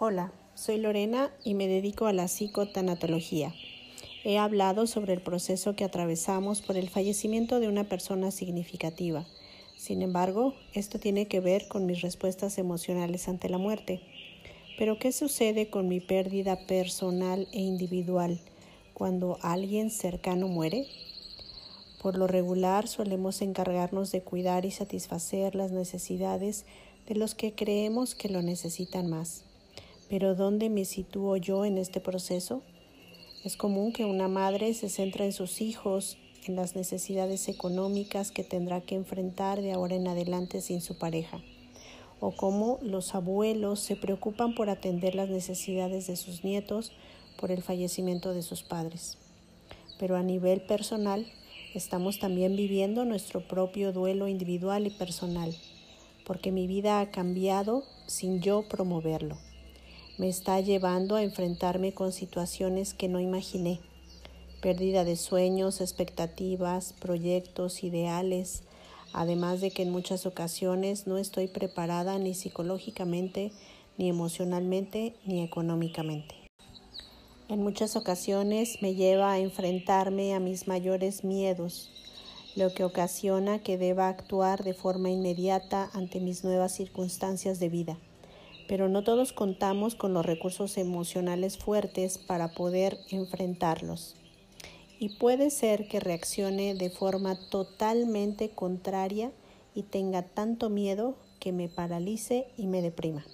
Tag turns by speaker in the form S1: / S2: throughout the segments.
S1: Hola, soy Lorena y me dedico a la psicotanatología. He hablado sobre el proceso que atravesamos por el fallecimiento de una persona significativa. Sin embargo, esto tiene que ver con mis respuestas emocionales ante la muerte. Pero ¿qué sucede con mi pérdida personal e individual cuando alguien cercano muere? Por lo regular solemos encargarnos de cuidar y satisfacer las necesidades de los que creemos que lo necesitan más. Pero ¿dónde me sitúo yo en este proceso? Es común que una madre se centre en sus hijos, en las necesidades económicas que tendrá que enfrentar de ahora en adelante sin su pareja, o como los abuelos se preocupan por atender las necesidades de sus nietos por el fallecimiento de sus padres. Pero a nivel personal, estamos también viviendo nuestro propio duelo individual y personal, porque mi vida ha cambiado sin yo promoverlo me está llevando a enfrentarme con situaciones que no imaginé. Pérdida de sueños, expectativas, proyectos, ideales, además de que en muchas ocasiones no estoy preparada ni psicológicamente, ni emocionalmente, ni económicamente. En muchas ocasiones me lleva a enfrentarme a mis mayores miedos, lo que ocasiona que deba actuar de forma inmediata ante mis nuevas circunstancias de vida pero no todos contamos con los recursos emocionales fuertes para poder enfrentarlos. Y puede ser que reaccione de forma totalmente contraria y tenga tanto miedo que me paralice y me deprima.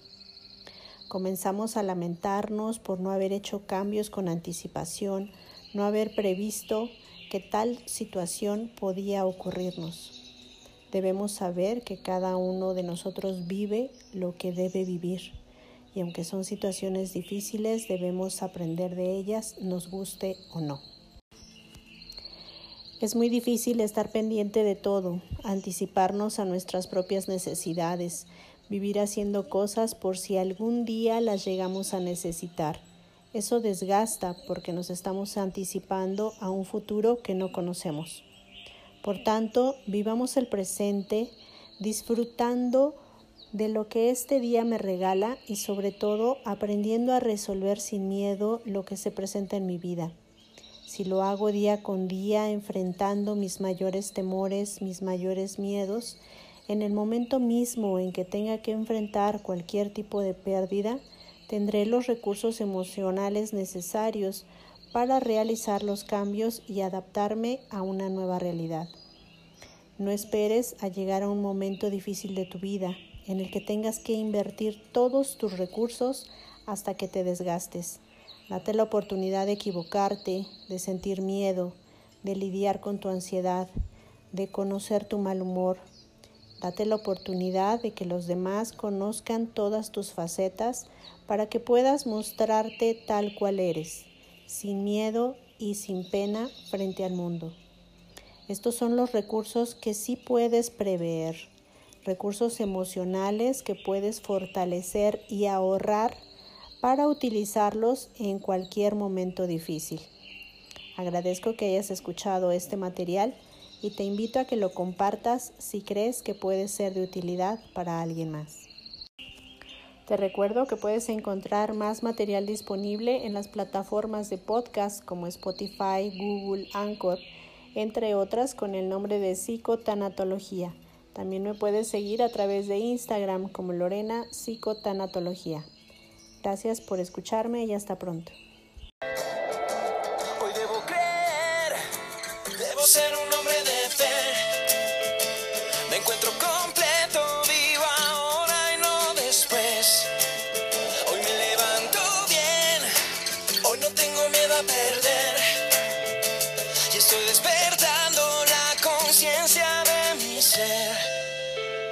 S1: Comenzamos a lamentarnos por no haber hecho cambios con anticipación, no haber previsto que tal situación podía ocurrirnos. Debemos saber que cada uno de nosotros vive lo que debe vivir y aunque son situaciones difíciles debemos aprender de ellas, nos guste o no. Es muy difícil estar pendiente de todo, anticiparnos a nuestras propias necesidades, vivir haciendo cosas por si algún día las llegamos a necesitar. Eso desgasta porque nos estamos anticipando a un futuro que no conocemos. Por tanto, vivamos el presente disfrutando de lo que este día me regala y sobre todo aprendiendo a resolver sin miedo lo que se presenta en mi vida. Si lo hago día con día enfrentando mis mayores temores, mis mayores miedos, en el momento mismo en que tenga que enfrentar cualquier tipo de pérdida, tendré los recursos emocionales necesarios para realizar los cambios y adaptarme a una nueva realidad. No esperes a llegar a un momento difícil de tu vida en el que tengas que invertir todos tus recursos hasta que te desgastes. Date la oportunidad de equivocarte, de sentir miedo, de lidiar con tu ansiedad, de conocer tu mal humor. Date la oportunidad de que los demás conozcan todas tus facetas para que puedas mostrarte tal cual eres sin miedo y sin pena frente al mundo. Estos son los recursos que sí puedes prever, recursos emocionales que puedes fortalecer y ahorrar para utilizarlos en cualquier momento difícil. Agradezco que hayas escuchado este material y te invito a que lo compartas si crees que puede ser de utilidad para alguien más. Te recuerdo que puedes encontrar más material disponible en las plataformas de podcast como Spotify, Google, Anchor, entre otras con el nombre de psicotanatología. También me puedes seguir a través de Instagram como Lorena Psicotanatología. Gracias por escucharme y hasta pronto.
S2: Hoy debo creer, debo ser un hombre de fe. Me encuentro completo, miedo a perder. Y estoy despertando.